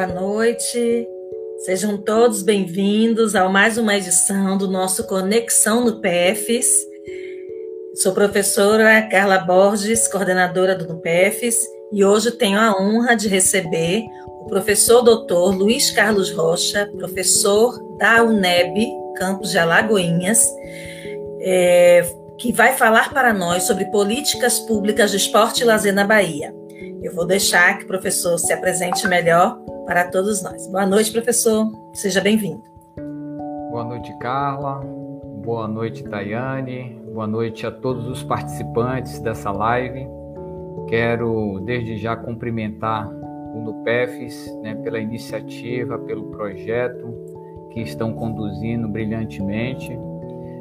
boa noite. Sejam todos bem-vindos a mais uma edição do nosso Conexão no PEFs. Sou professora Carla Borges, coordenadora do NUPEFs, e hoje tenho a honra de receber o professor doutor Luiz Carlos Rocha, professor da UNEB, campus de Alagoinhas, é, que vai falar para nós sobre políticas públicas de esporte e lazer na Bahia. Eu vou deixar que o professor se apresente melhor para todos nós. Boa noite, professor. Seja bem-vindo. Boa noite, Carla. Boa noite, Tayane. Boa noite a todos os participantes dessa live. Quero, desde já, cumprimentar o NUPEFs né, pela iniciativa, pelo projeto que estão conduzindo brilhantemente.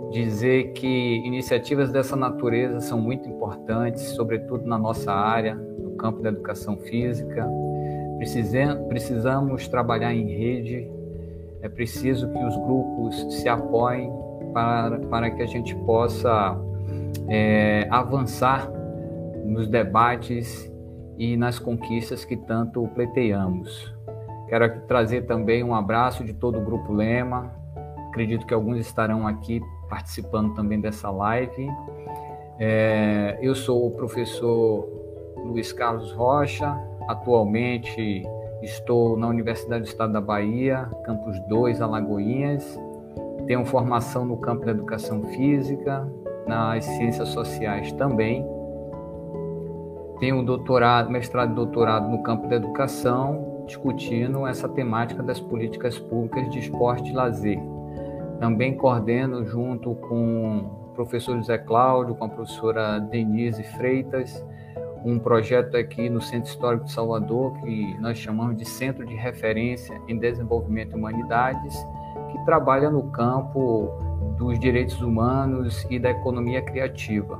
Dizer que iniciativas dessa natureza são muito importantes, sobretudo na nossa área, campo da educação física. Precisamos trabalhar em rede, é preciso que os grupos se apoiem para, para que a gente possa é, avançar nos debates e nas conquistas que tanto pleiteamos. Quero aqui trazer também um abraço de todo o Grupo Lema. Acredito que alguns estarão aqui participando também dessa live. É, eu sou o professor Luiz Carlos Rocha. Atualmente estou na Universidade do Estado da Bahia, campus 2, Alagoinhas. Tenho formação no campo da educação física, nas ciências sociais também. Tenho doutorado, mestrado e doutorado no campo da educação, discutindo essa temática das políticas públicas de esporte e lazer. Também coordeno junto com o professor José Cláudio, com a professora Denise Freitas, um projeto aqui no Centro Histórico de Salvador, que nós chamamos de Centro de Referência em Desenvolvimento e Humanidades, que trabalha no campo dos direitos humanos e da economia criativa.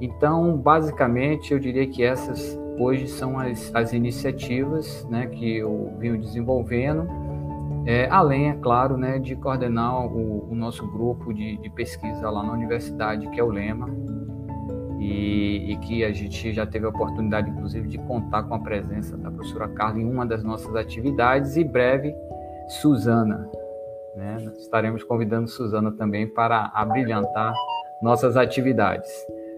Então, basicamente, eu diria que essas hoje são as, as iniciativas né, que eu venho desenvolvendo, é, além, é claro, né, de coordenar o, o nosso grupo de, de pesquisa lá na universidade, que é o LEMA, e, e, que a gente já teve a oportunidade, inclusive, de contar com a presença da professora Carla em uma das nossas atividades e breve Suzana. Né? Estaremos convidando Suzana também para abrilhantar nossas atividades.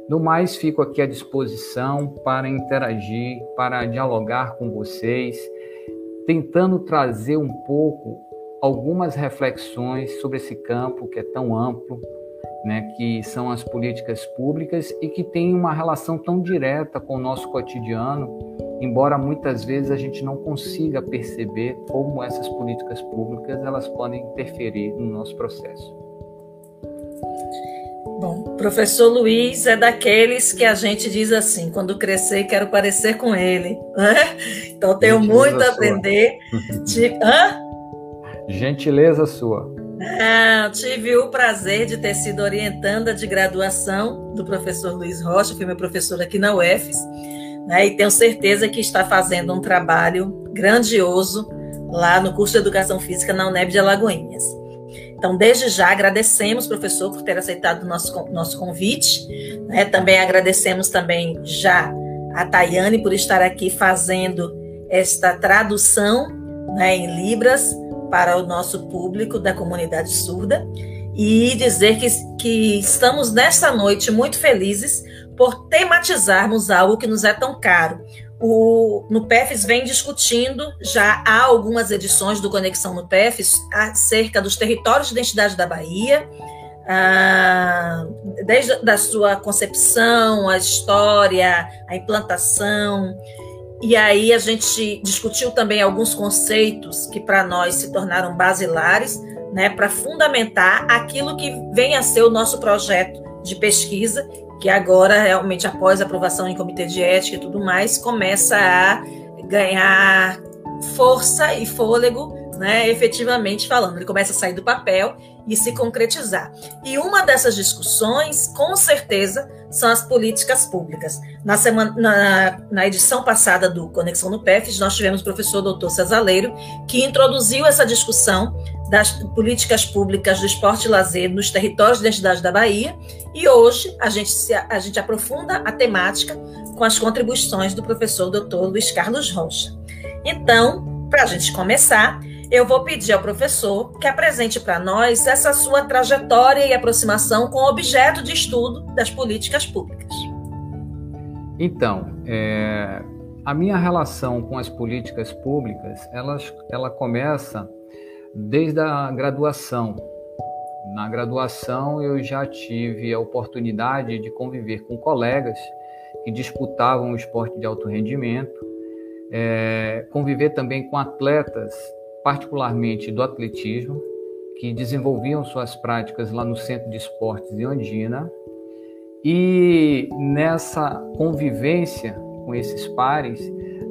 No mais, fico aqui à disposição para interagir, para dialogar com vocês, tentando trazer um pouco algumas reflexões sobre esse campo que é tão amplo, né, que são as políticas públicas e que têm uma relação tão direta com o nosso cotidiano, embora muitas vezes a gente não consiga perceber como essas políticas públicas elas podem interferir no nosso processo. Bom, professor Luiz é daqueles que a gente diz assim, quando crescer quero parecer com ele. Né? Então tenho Gentileza muito a aprender. De... Hã? Gentileza sua. Ah, tive o prazer de ter sido orientanda de graduação do professor Luiz Rocha, fui meu professor aqui na UFES, né, e tenho certeza que está fazendo um trabalho grandioso lá no curso de Educação Física na UNEB de Alagoinhas. Então, desde já, agradecemos, professor, por ter aceitado o nosso, nosso convite. Né? Também agradecemos também já a Tayane por estar aqui fazendo esta tradução né, em Libras para o nosso público da comunidade surda e dizer que, que estamos nesta noite muito felizes por tematizarmos algo que nos é tão caro. O, no PEFs vem discutindo, já há algumas edições do Conexão no PEFs, acerca dos territórios de identidade da Bahia, ah, desde a sua concepção, a história, a implantação, e aí a gente discutiu também alguns conceitos que para nós se tornaram basilares, né, para fundamentar aquilo que vem a ser o nosso projeto de pesquisa, que agora realmente após aprovação em comitê de ética e tudo mais, começa a ganhar força e fôlego, né, efetivamente falando. Ele começa a sair do papel e se concretizar. E uma dessas discussões, com certeza, são as políticas públicas. Na, semana, na, na edição passada do Conexão no PEFs, nós tivemos o professor doutor Cesaleiro, que introduziu essa discussão das políticas públicas do esporte e lazer nos territórios de identidade da Bahia, e hoje a gente, se, a gente aprofunda a temática com as contribuições do professor doutor Luiz Carlos Rocha. Então, para a gente começar, eu vou pedir ao professor que apresente para nós essa sua trajetória e aproximação com o objeto de estudo das políticas públicas. Então, é, a minha relação com as políticas públicas, ela, ela começa desde a graduação. Na graduação, eu já tive a oportunidade de conviver com colegas que disputavam o esporte de alto rendimento, é, conviver também com atletas, particularmente do atletismo, que desenvolviam suas práticas lá no Centro de Esportes de Ondina. E nessa convivência com esses pares,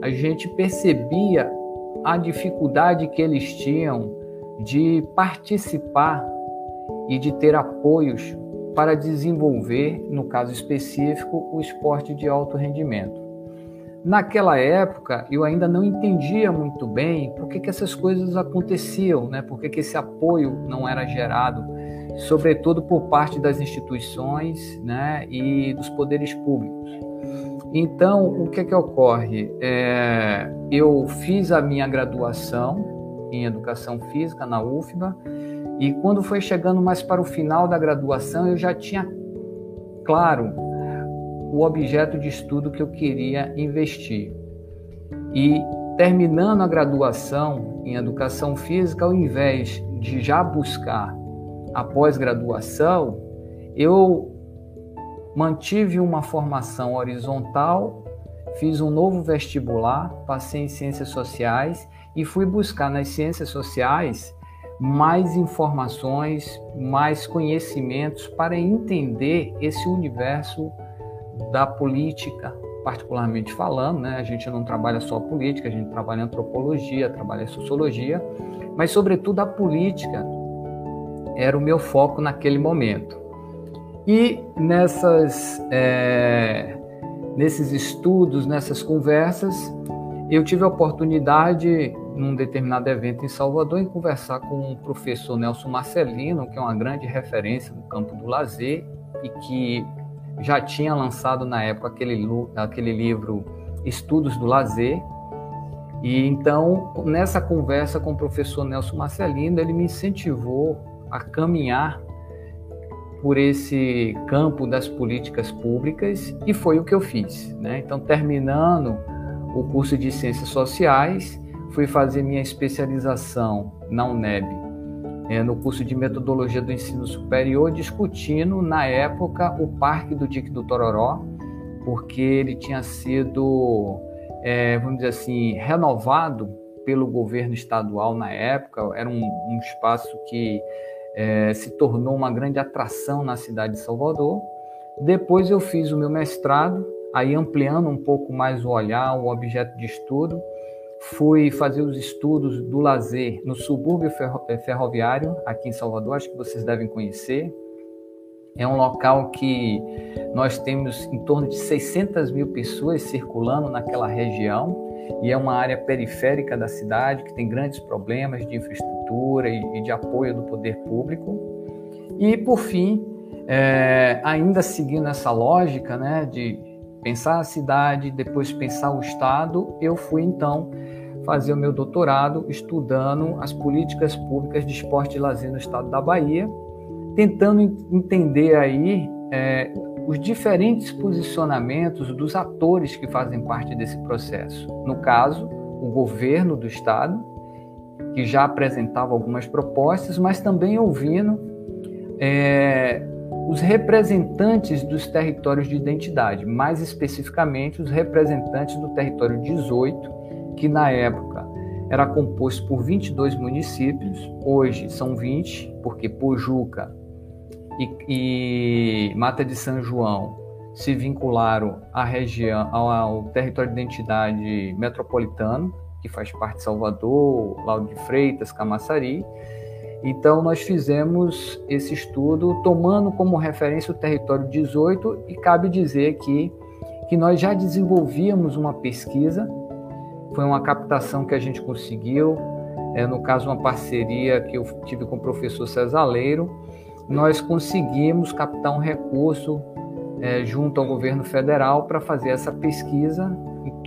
a gente percebia a dificuldade que eles tinham de participar e de ter apoios para desenvolver, no caso específico, o esporte de alto rendimento. Naquela época, eu ainda não entendia muito bem por que, que essas coisas aconteciam, né? por que, que esse apoio não era gerado, sobretudo por parte das instituições né? e dos poderes públicos. Então, o que, que ocorre? É, eu fiz a minha graduação em Educação Física na UFBA, e quando foi chegando mais para o final da graduação, eu já tinha claro o objeto de estudo que eu queria investir. E terminando a graduação em educação física, ao invés de já buscar a pós-graduação, eu mantive uma formação horizontal, fiz um novo vestibular, passei em ciências sociais e fui buscar nas ciências sociais mais informações, mais conhecimentos para entender esse universo da política, particularmente falando, né? A gente não trabalha só política, a gente trabalha antropologia, trabalha sociologia, mas sobretudo a política era o meu foco naquele momento. E nessas, é, nesses estudos, nessas conversas, eu tive a oportunidade num determinado evento em Salvador, em conversar com o professor Nelson Marcelino, que é uma grande referência no campo do lazer e que já tinha lançado na época aquele, aquele livro Estudos do Lazer. E então, nessa conversa com o professor Nelson Marcelino, ele me incentivou a caminhar por esse campo das políticas públicas e foi o que eu fiz. Né? Então, terminando o curso de Ciências Sociais, fui fazer minha especialização na UNEB, é, no curso de Metodologia do Ensino Superior, discutindo, na época, o Parque do Dique do Tororó, porque ele tinha sido, é, vamos dizer assim, renovado pelo governo estadual na época, era um, um espaço que é, se tornou uma grande atração na cidade de Salvador. Depois eu fiz o meu mestrado, aí ampliando um pouco mais o olhar, o objeto de estudo, fui fazer os estudos do lazer no subúrbio eh, ferroviário, aqui em Salvador, acho que vocês devem conhecer. É um local que nós temos em torno de 600 mil pessoas circulando naquela região e é uma área periférica da cidade que tem grandes problemas de infraestrutura e, de apoio do poder público. E, por fim, é, ainda seguindo essa lógica né, de pensar a cidade, depois pensar o Estado, eu fui então fazer o meu doutorado estudando as políticas públicas de esporte e lazer no estado da Bahia, tentando entender aí é, os diferentes posicionamentos dos atores que fazem parte desse processo. No caso, o governo do estado, que já apresentava algumas propostas, mas também ouvindo é, os representantes dos territórios de identidade, mais especificamente os representantes do território 18, que na época era composto por 22 municípios, hoje são 20, porque Pojuca e, e Mata de São João se vincularam à região, ao, ao, território de identidade metropolitano, que faz parte de Salvador, Laudo de Freitas, Camaçari. Então, nós fizemos esse estudo tomando como referência o território 18 e cabe dizer aqui que nós já desenvolvíamos uma pesquisa foi uma captação que a gente conseguiu, é, no caso, uma parceria que eu tive com o professor César Leiro. Nós conseguimos captar um recurso é, junto ao governo federal para fazer essa pesquisa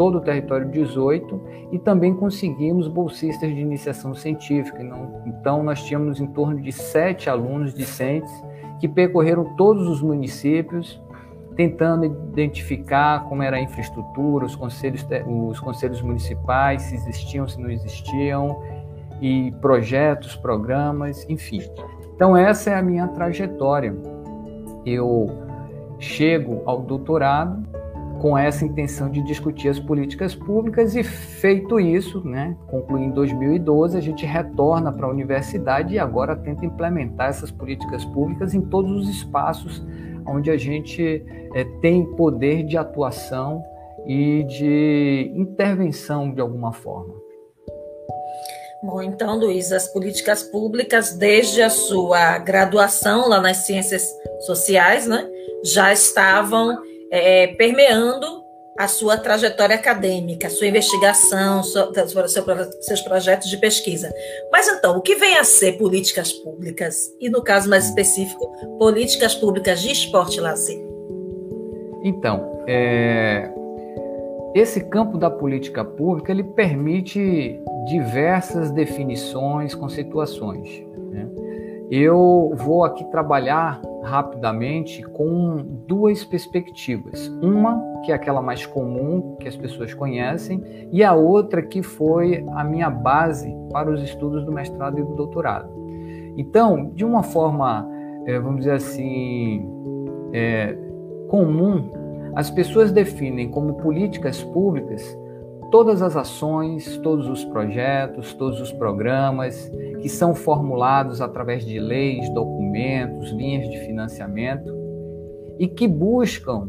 todo o território 18 e também conseguimos bolsistas de iniciação científica. Então, nós tínhamos em torno de sete alunos discentes que percorreram todos os municípios, tentando identificar como era a infraestrutura, os conselhos, os conselhos municipais, se existiam, se não existiam, e projetos, programas, enfim. Então, essa é a minha trajetória. Eu chego ao doutorado com essa intenção de discutir as políticas públicas e feito isso, né, concluindo em 2012, a gente retorna para a universidade e agora tenta implementar essas políticas públicas em todos os espaços onde a gente é, tem poder de atuação e de intervenção de alguma forma. Bom, então, Luiz, as políticas públicas, desde a sua graduação lá nas ciências sociais, né, já estavam é, permeando a sua trajetória acadêmica, a sua investigação, seu, seus projetos de pesquisa. Mas então, o que vem a ser políticas públicas? E no caso mais específico, políticas públicas de esporte e lazer? Então, é, esse campo da política pública ele permite diversas definições, conceituações. Né? Eu vou aqui trabalhar rapidamente com duas perspectivas. Uma, que é aquela mais comum, que as pessoas conhecem, e a outra, que foi a minha base para os estudos do mestrado e do doutorado. Então, de uma forma, eh, vamos dizer assim, é, comum, as pessoas definem como políticas públicas todas as ações, todos os projetos, todos os programas que são formulados através de leis, documentos, linhas de financiamento e que buscam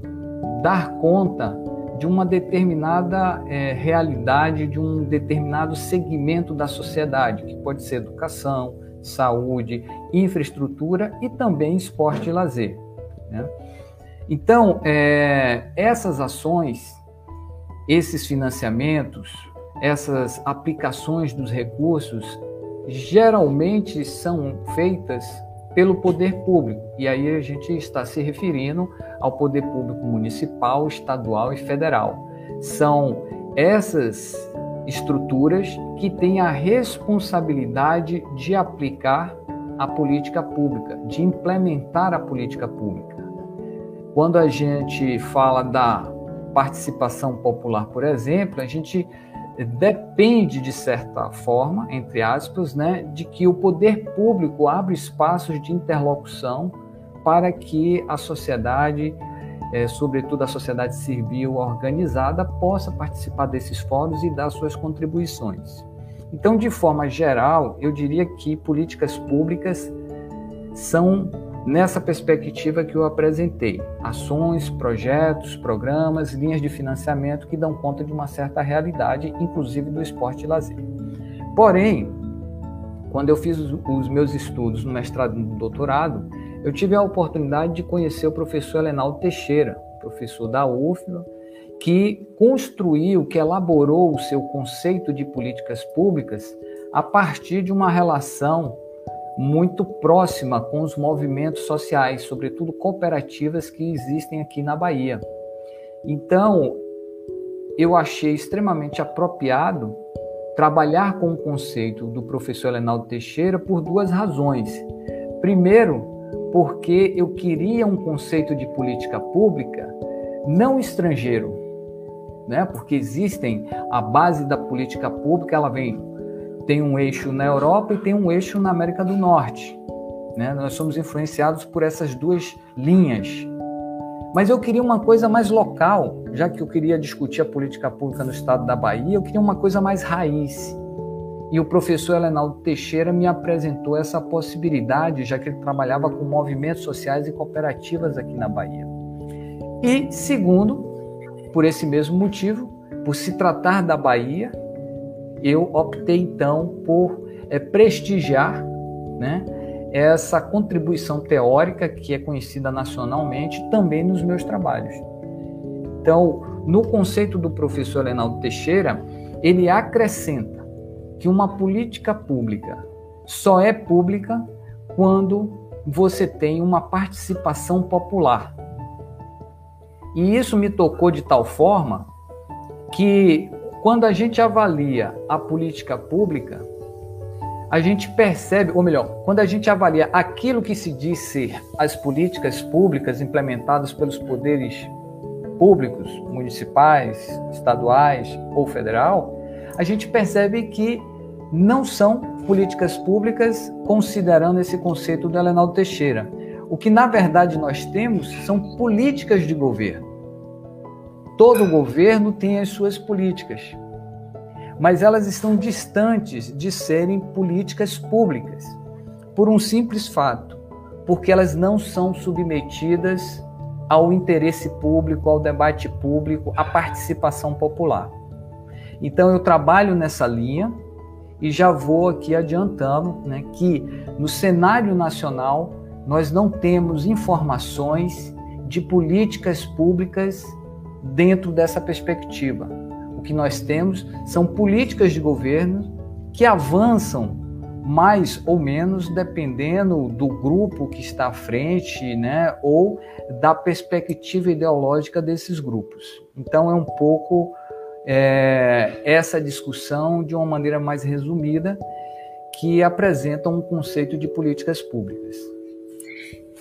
dar conta de uma determinada é, realidade, de um determinado segmento da sociedade, que pode ser educação, saúde, infraestrutura e também esporte e lazer. Né? Então, é, essas ações esses financiamentos, essas aplicações dos recursos, geralmente são feitas pelo poder público. E aí a gente está se referindo ao poder público municipal, estadual e federal. São essas estruturas que têm a responsabilidade de aplicar a política pública, de implementar a política pública. Quando a gente fala da participação popular, por exemplo, a gente depende, de certa forma, entre aspas, né, de que o poder público abra espaços de interlocução para que a sociedade, é, sobretudo a sociedade civil organizada, possa participar desses fóruns e dar suas contribuições. Então, de forma geral, eu diria que políticas públicas são nessa perspectiva que eu apresentei: ações, projetos, programas, linhas de financiamento que dão conta de uma certa realidade, inclusive do esporte e lazer. Porém, quando eu fiz os meus estudos no mestrado e no doutorado, eu tive a oportunidade de conhecer o professor Elenaldo Teixeira, professor da UFLA, que construiu, que elaborou o seu conceito de políticas públicas a partir de uma relação muito próxima com os movimentos sociais, sobretudo cooperativas que existem aqui na Bahia. Então, eu achei extremamente apropriado trabalhar com o conceito do professor Leonardo Teixeira por duas razões. Primeiro, porque eu queria um conceito de política pública não estrangeiro, né? Porque existem a base da política pública, ela vem tem um eixo na Europa e tem um eixo na América do Norte. Né? Nós somos influenciados por essas duas linhas. Mas eu queria uma coisa mais local, já que eu queria discutir a política pública no estado da Bahia, eu queria uma coisa mais raiz. E o professor Helenaldo Teixeira me apresentou essa possibilidade, já que ele trabalhava com movimentos sociais e cooperativas aqui na Bahia. E, segundo, por esse mesmo motivo, por se tratar da Bahia, eu optei então por é, prestigiar né, essa contribuição teórica que é conhecida nacionalmente também nos meus trabalhos. Então, no conceito do professor Reinaldo Teixeira, ele acrescenta que uma política pública só é pública quando você tem uma participação popular. E isso me tocou de tal forma que quando a gente avalia a política pública, a gente percebe, ou melhor, quando a gente avalia aquilo que se diz ser as políticas públicas implementadas pelos poderes públicos, municipais, estaduais ou federal, a gente percebe que não são políticas públicas considerando esse conceito do Elenaldo Teixeira. O que na verdade nós temos são políticas de governo. Todo governo tem as suas políticas mas elas estão distantes de serem políticas públicas, por um simples fato, porque elas não são submetidas ao interesse público, ao debate público, à participação popular. Então eu trabalho nessa linha e já vou aqui adiantando né, que no cenário nacional nós não temos informações de políticas públicas dentro dessa perspectiva. O que nós temos são políticas de governo que avançam mais ou menos dependendo do grupo que está à frente, né, ou da perspectiva ideológica desses grupos. Então é um pouco é, essa discussão de uma maneira mais resumida que apresenta um conceito de políticas públicas.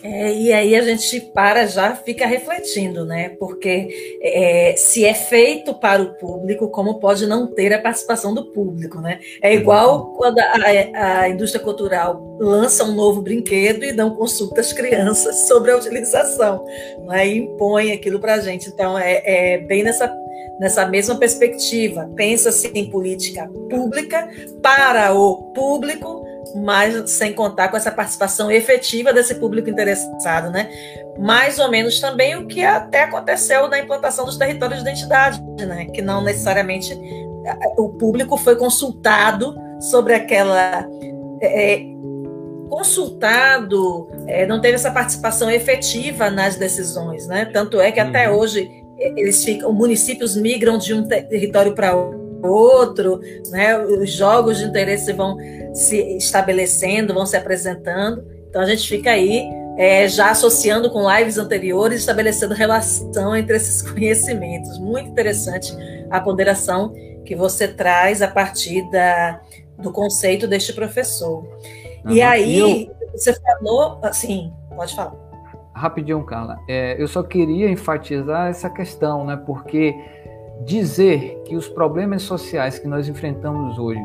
É, e aí a gente para já fica refletindo, né? Porque é, se é feito para o público, como pode não ter a participação do público, né? É igual quando a, a indústria cultural lança um novo brinquedo e não consulta as crianças sobre a utilização, né? E impõe aquilo para a gente. Então é, é bem nessa nessa mesma perspectiva. Pensa-se em política pública para o público mas sem contar com essa participação efetiva desse público interessado, né? Mais ou menos também o que até aconteceu na implantação dos territórios de identidade, né? Que não necessariamente o público foi consultado sobre aquela é, é, consultado, é, não teve essa participação efetiva nas decisões, né? Tanto é que até uhum. hoje eles ficam, municípios migram de um território para outro, né? Os jogos de interesse vão se estabelecendo, vão se apresentando. Então a gente fica aí é, já associando com lives anteriores, estabelecendo relação entre esses conhecimentos. Muito interessante a ponderação que você traz a partir da, do conceito deste professor. Uhum. E aí, eu... você falou, assim, pode falar. Rapidinho, Carla. É, eu só queria enfatizar essa questão, né? Porque dizer que os problemas sociais que nós enfrentamos hoje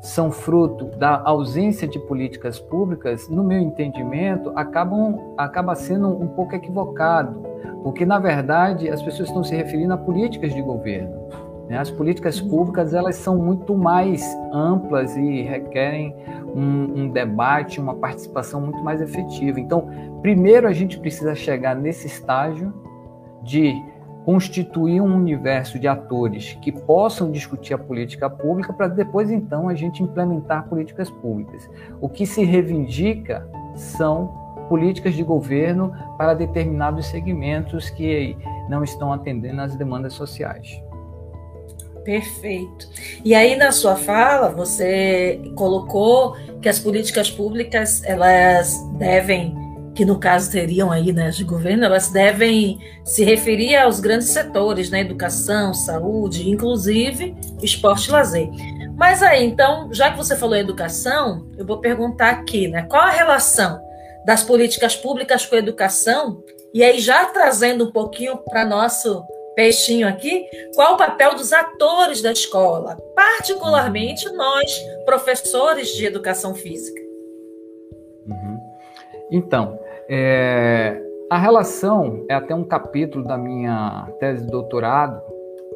são fruto da ausência de políticas públicas, no meu entendimento, acabam acaba sendo um pouco equivocado, porque na verdade as pessoas estão se referindo a políticas de governo. Né? As políticas públicas elas são muito mais amplas e requerem um, um debate, uma participação muito mais efetiva. Então, primeiro a gente precisa chegar nesse estágio de constituir um universo de atores que possam discutir a política pública para depois então a gente implementar políticas públicas. O que se reivindica são políticas de governo para determinados segmentos que não estão atendendo às demandas sociais. Perfeito. E aí na sua fala você colocou que as políticas públicas elas devem que no caso teriam aí né, de governo, elas devem se referir aos grandes setores, né, educação, saúde, inclusive esporte e lazer. Mas aí, então, já que você falou em educação, eu vou perguntar aqui, né, qual a relação das políticas públicas com a educação? E aí, já trazendo um pouquinho para nosso peixinho aqui, qual o papel dos atores da escola, particularmente nós, professores de educação física? Uhum. Então, é, a relação é até um capítulo da minha tese de doutorado,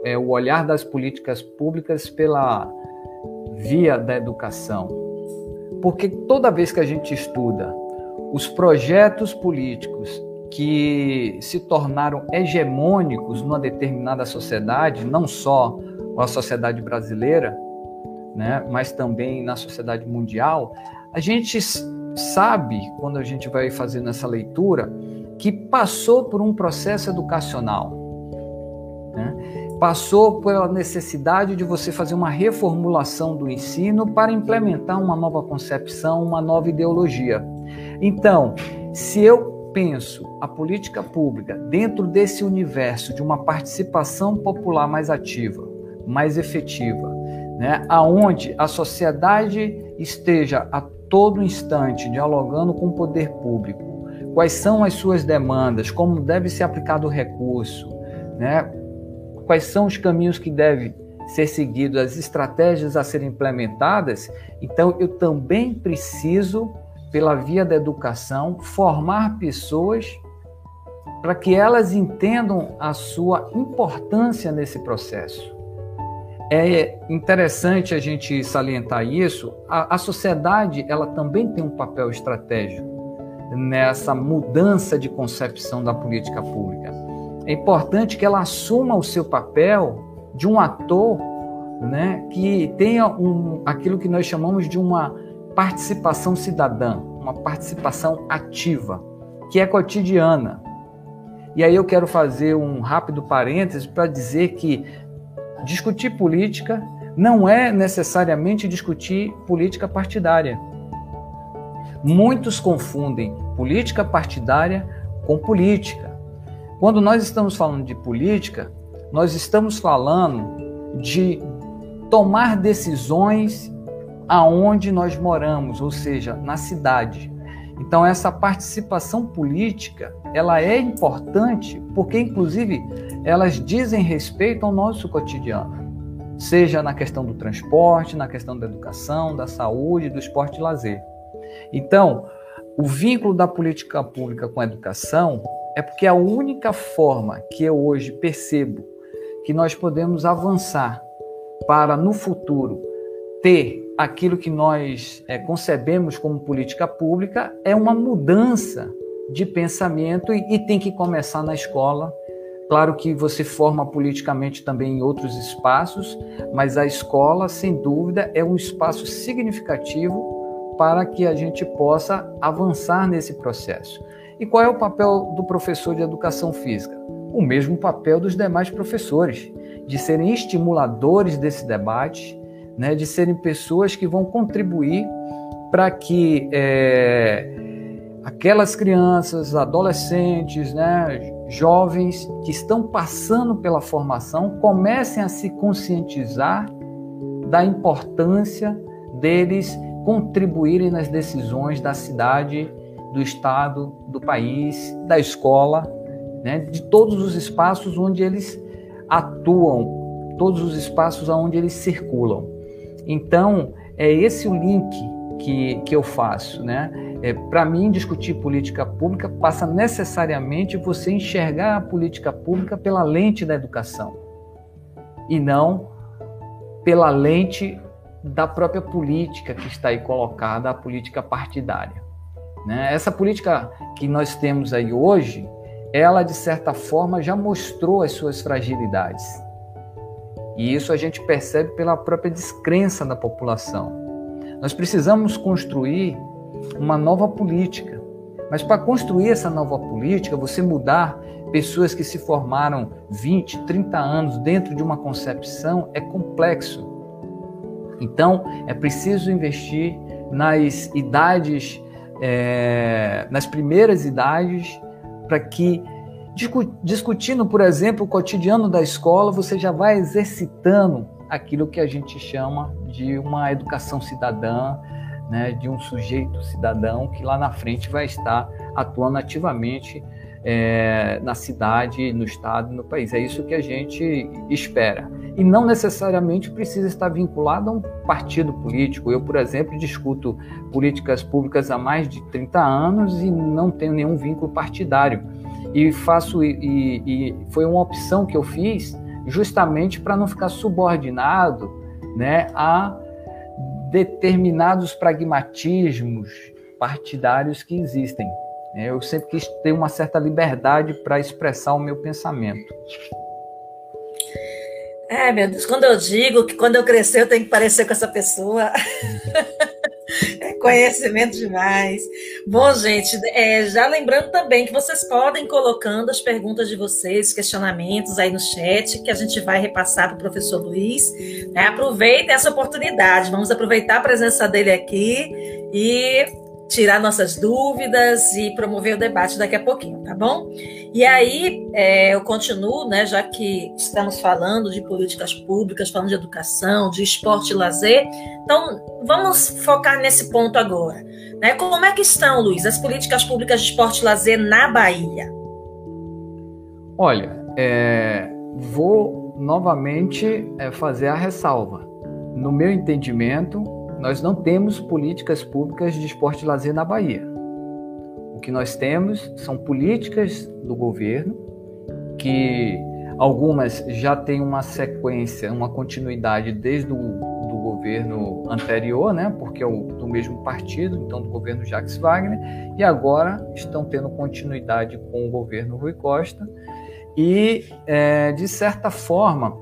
é o olhar das políticas públicas pela via da educação. Porque toda vez que a gente estuda os projetos políticos que se tornaram hegemônicos numa determinada sociedade, não só a sociedade brasileira, né, mas também na sociedade mundial, a gente sabe, quando a gente vai fazendo essa leitura, que passou por um processo educacional. Né? Passou pela necessidade de você fazer uma reformulação do ensino para implementar uma nova concepção, uma nova ideologia. Então, se eu penso a política pública dentro desse universo de uma participação popular mais ativa, mais efetiva, né? aonde a sociedade esteja a todo instante dialogando com o poder público, quais são as suas demandas, como deve ser aplicado o recurso, né? quais são os caminhos que devem ser seguidos, as estratégias a serem implementadas, então eu também preciso, pela via da educação, formar pessoas para que elas entendam a sua importância nesse processo. É interessante a gente salientar isso. A, a sociedade ela também tem um papel estratégico nessa mudança de concepção da política pública. É importante que ela assuma o seu papel de um ator né, que tenha um, aquilo que nós chamamos de uma participação cidadã, uma participação ativa, que é cotidiana. E aí eu quero fazer um rápido parêntese para dizer que discutir política não é necessariamente discutir política partidária. Muitos confundem política partidária com política. Quando nós estamos falando de política, nós estamos falando de tomar decisões aonde nós moramos, ou seja, na cidade. Então essa participação política, ela é importante porque inclusive elas dizem respeito ao nosso cotidiano. Seja na questão do transporte, na questão da educação, da saúde, do esporte e lazer. Então, o vínculo da política pública com a educação é porque é a única forma que eu hoje percebo que nós podemos avançar para no futuro ter aquilo que nós é, concebemos como política pública é uma mudança de pensamento e, e, tem que começar na escola. Claro que você forma politicamente também em outros espaços, mas a escola, sem dúvida, é um espaço significativo para que a gente possa avançar nesse processo. E qual é o papel do professor de educação física? O mesmo papel dos demais professores, de serem estimuladores desse debate, né, de serem pessoas que vão contribuir para que é, aquelas crianças, adolescentes, né, jovens que estão passando pela formação comecem a se conscientizar da importância deles contribuírem nas decisões da cidade, do estado, do país, da escola, né, de todos os espaços onde eles atuam, todos os espaços onde eles circulam. Então, é esse o link que, que eu faço, né? É, Para mim, discutir política pública passa necessariamente você enxergar a política pública pela lente da educação e não pela lente da própria política que está aí colocada, a política partidária. Né? Essa política que nós temos aí hoje, ela de certa forma já mostrou as suas fragilidades. E isso a gente percebe pela própria descrença da população. Nós precisamos construir uma nova política. Mas para construir essa nova política, você mudar pessoas que se formaram 20, 30 anos dentro de uma concepção é complexo. Então, é preciso investir nas idades, é, nas primeiras idades, para que, discutindo, por exemplo, o cotidiano da escola, você já vai exercitando aquilo que a gente chama de uma educação cidadã, né, de um sujeito cidadão que lá na frente vai estar atuando ativamente é, na cidade, no estado, no país. É isso que a gente espera. E não necessariamente precisa estar vinculado a um partido político. Eu, por exemplo, discuto políticas públicas há mais de 30 anos e não tenho nenhum vínculo partidário. E faço e, e foi uma opção que eu fiz justamente para não ficar subordinado né, a determinados pragmatismos partidários que existem. Eu sempre quis ter uma certa liberdade para expressar o meu pensamento. É, meu Deus, quando eu digo que quando eu crescer eu tenho que parecer com essa pessoa. conhecimento demais. Bom, gente, é, já lembrando também que vocês podem colocando as perguntas de vocês, questionamentos aí no chat, que a gente vai repassar para o professor Luiz. Né? Aproveitem essa oportunidade, vamos aproveitar a presença dele aqui e tirar nossas dúvidas e promover o debate daqui a pouquinho, tá bom? E aí é, eu continuo, né, já que estamos falando de políticas públicas, falando de educação, de esporte e lazer, então vamos focar nesse ponto agora. Né? Como é que estão, Luiz, as políticas públicas de esporte e lazer na Bahia? Olha, é, vou novamente é, fazer a ressalva. No meu entendimento, nós não temos políticas públicas de esporte e lazer na Bahia. O que nós temos são políticas do governo, que algumas já têm uma sequência, uma continuidade desde o do governo anterior, né, porque é o, do mesmo partido, então do governo Jacques Wagner, e agora estão tendo continuidade com o governo Rui Costa, e, é, de certa forma,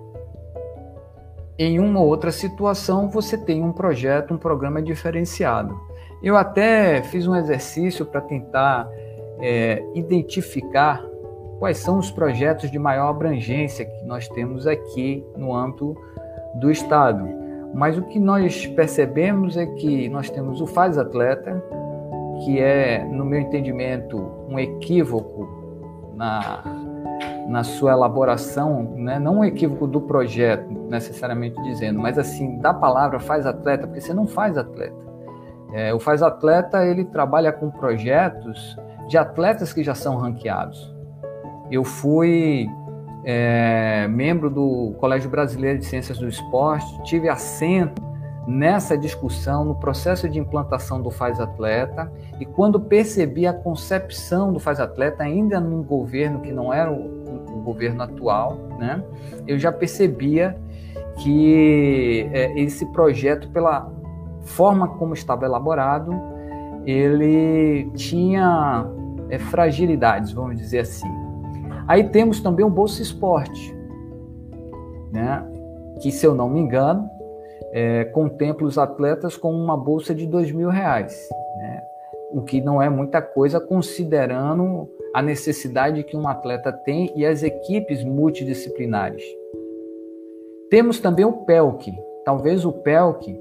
em uma outra situação, você tem um projeto, um programa diferenciado. Eu até fiz um exercício para tentar é, identificar quais são os projetos de maior abrangência que nós temos aqui no âmbito do Estado. Mas o que nós percebemos é que nós temos o Faz Atleta, que é, no meu entendimento, um equívoco na, na sua elaboração, né? não um equívoco do projeto, necessariamente dizendo, mas assim, da palavra faz atleta, porque você não faz atleta. É, o faz atleta, ele trabalha com projetos de atletas que já são ranqueados. Eu fui é, membro do Colégio Brasileiro de Ciências do Esporte, tive assento nessa discussão, no processo de implantação do Faz Atleta, e quando percebi a concepção do Faz Atleta, ainda num governo que não era o, governo atual, né, eu já percebia que é, esse projeto, pela forma como estava elaborado, ele tinha é, fragilidades, vamos dizer assim. Aí temos também o Bolsa Esporte, né, que, se eu não me engano, é, contempla os atletas com uma bolsa de dois mil reais, né? O que não é muita coisa considerando a necessidade que um atleta tem e as equipes multidisciplinares. Temos também o PELC, talvez o PELC,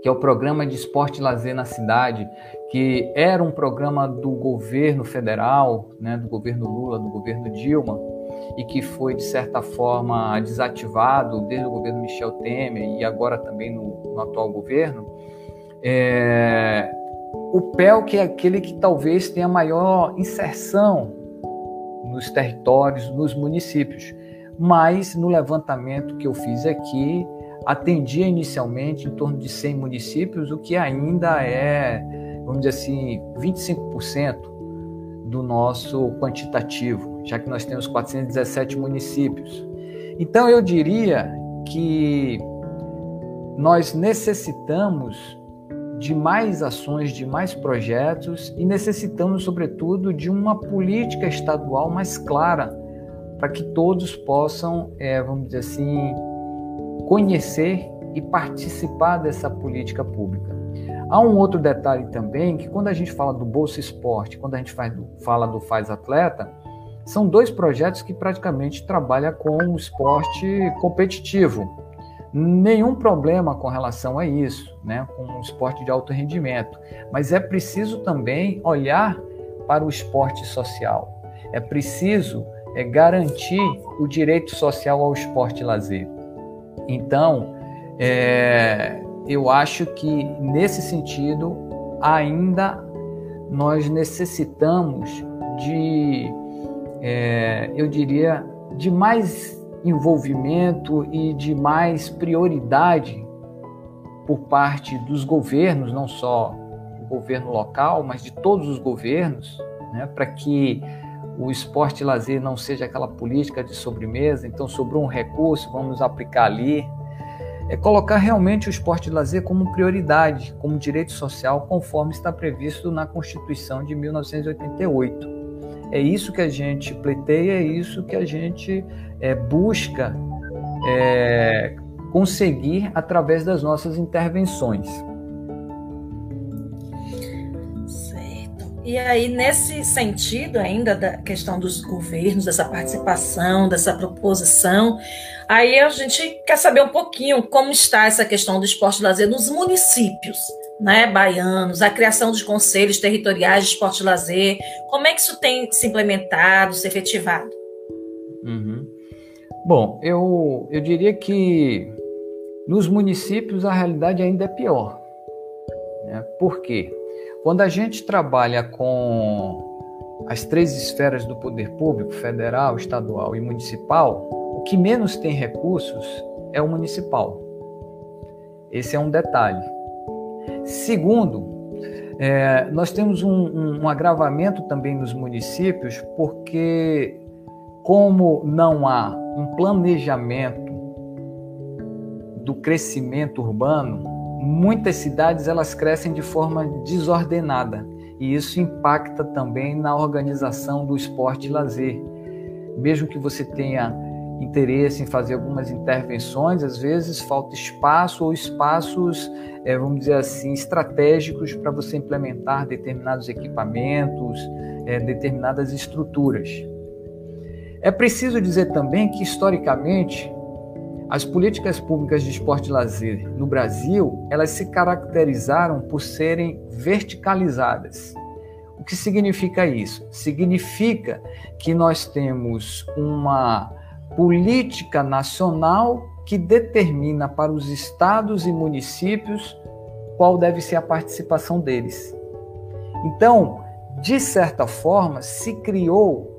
que é o Programa de Esporte e Lazer na Cidade, que era um programa do governo federal, né, do governo Lula, do governo Dilma, e que foi, de certa forma, desativado desde o governo Michel Temer e agora também no, no atual governo, é, o PEL, que é aquele que talvez tenha maior inserção nos territórios, nos municípios. Mas no levantamento que eu fiz aqui, atendia inicialmente em torno de 100 municípios, o que ainda é, vamos dizer assim, 25% do nosso quantitativo, já que nós temos 417 municípios. Então eu diria que nós necessitamos de mais ações, de mais projetos e necessitamos, sobretudo, de uma política estadual mais clara para que todos possam, é, vamos dizer assim, conhecer e participar dessa política pública. Há um outro detalhe também, que quando a gente fala do Bolsa Esporte, quando a gente faz, fala do Faz Atleta, são dois projetos que praticamente trabalham com o esporte competitivo. Nenhum problema com relação a isso, né, com o esporte de alto rendimento. Mas é preciso também olhar para o esporte social. É preciso é, garantir o direito social ao esporte lazer. Então, é, eu acho que nesse sentido ainda nós necessitamos de, é, eu diria, de mais envolvimento e de mais prioridade por parte dos governos, não só o governo local, mas de todos os governos, né, para que o esporte e lazer não seja aquela política de sobremesa, então sobrou um recurso, vamos aplicar ali, é colocar realmente o esporte e lazer como prioridade, como direito social, conforme está previsto na Constituição de 1988. É isso que a gente pleiteia, é isso que a gente é, busca é, conseguir através das nossas intervenções. E aí, nesse sentido ainda da questão dos governos, dessa participação, dessa proposição, aí a gente quer saber um pouquinho como está essa questão do esporte lazer nos municípios, né, baianos, a criação dos conselhos territoriais de esporte e lazer. Como é que isso tem se implementado, se efetivado? Uhum. Bom, eu, eu diria que nos municípios a realidade ainda é pior. Né? Por quê? Quando a gente trabalha com as três esferas do poder público, federal, estadual e municipal, o que menos tem recursos é o municipal. Esse é um detalhe. Segundo, é, nós temos um, um, um agravamento também nos municípios, porque, como não há um planejamento do crescimento urbano, muitas cidades elas crescem de forma desordenada e isso impacta também na organização do esporte e lazer. Mesmo que você tenha interesse em fazer algumas intervenções, às vezes falta espaço ou espaços, é, vamos dizer assim, estratégicos para você implementar determinados equipamentos, é, determinadas estruturas. É preciso dizer também que, historicamente, as políticas públicas de esporte e lazer no Brasil, elas se caracterizaram por serem verticalizadas. O que significa isso? Significa que nós temos uma política nacional que determina para os estados e municípios qual deve ser a participação deles. Então, de certa forma, se criou,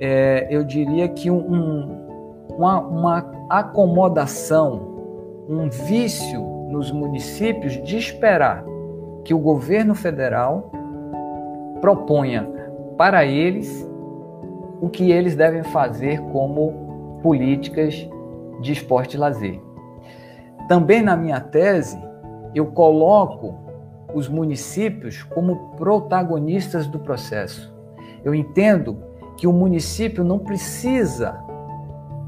é, eu diria que um, uma, uma acomodação, um vício nos municípios de esperar que o governo federal proponha para eles o que eles devem fazer como políticas de esporte e lazer. Também na minha tese, eu coloco os municípios como protagonistas do processo. Eu entendo que o município não precisa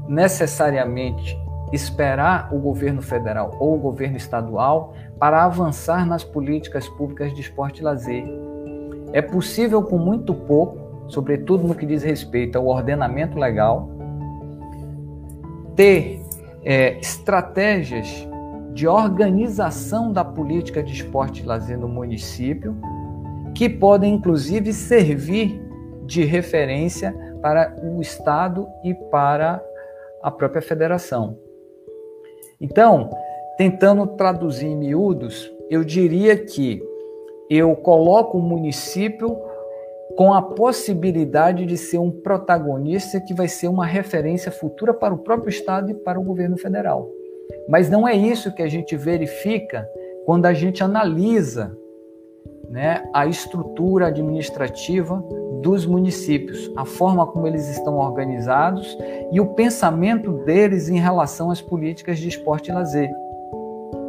necessariamente esperar o governo federal ou o governo estadual para avançar nas políticas públicas de esporte e lazer. É possível com muito pouco, sobretudo no que diz respeito ao ordenamento legal, ter é, estratégias de organização da política de esporte e lazer no município, que podem inclusive servir de referência para o Estado e para a própria federação. Então, tentando traduzir em miúdos, eu diria que eu coloco o município com a possibilidade de ser um protagonista que vai ser uma referência futura para o próprio Estado e para o governo federal. Mas não é isso que a gente verifica quando a gente analisa né, a estrutura administrativa dos municípios, a forma como eles estão organizados e o pensamento deles em relação às políticas de esporte e lazer.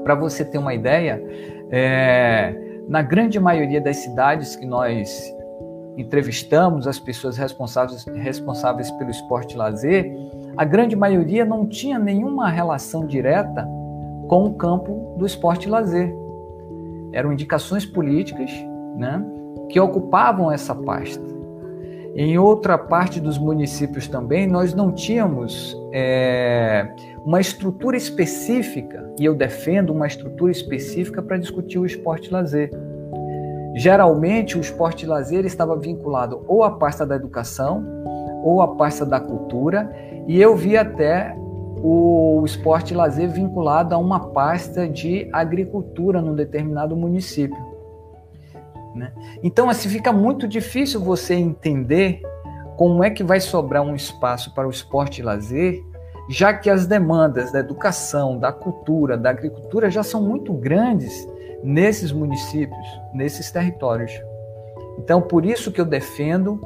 Para você ter uma ideia, é, na grande maioria das cidades que nós entrevistamos, as pessoas responsáveis, responsáveis pelo esporte lazer, a grande maioria não tinha nenhuma relação direta com o campo do esporte lazer. Eram indicações políticas né, que ocupavam essa pasta. Em outra parte dos municípios também, nós não tínhamos é, uma estrutura específica, e eu defendo uma estrutura específica para discutir o esporte lazer. Geralmente, o esporte e lazer estava vinculado ou à pasta da educação ou à pasta da cultura, e eu vi até o esporte e lazer vinculado a uma pasta de agricultura num determinado município. Né? Então, assim, fica muito difícil você entender como é que vai sobrar um espaço para o esporte e lazer, já que as demandas da educação, da cultura, da agricultura já são muito grandes nesses municípios, nesses territórios. Então, por isso que eu defendo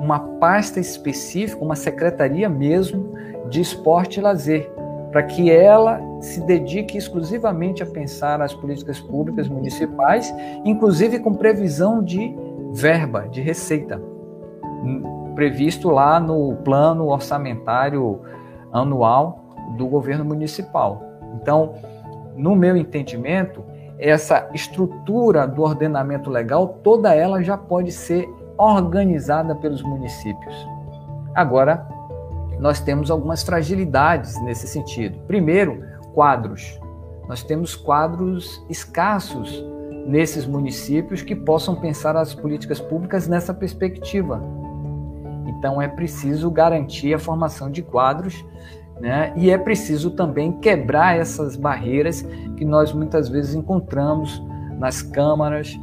uma pasta específica, uma secretaria mesmo de esporte e lazer, para que ela se dedique exclusivamente a pensar as políticas públicas municipais, inclusive com previsão de verba, de receita, hum, previsto lá no plano orçamentário anual do governo municipal. Então, no meu entendimento, essa estrutura do ordenamento legal, toda ela já pode ser organizada pelos municípios. Agora, nós temos algumas fragilidades nesse sentido. Primeiro, quadros. Nós temos quadros escassos nesses municípios que possam pensar as políticas públicas nessa perspectiva. Então é preciso garantir a formação de quadros né? E é preciso também quebrar essas barreiras que nós muitas vezes encontramos nas câmaras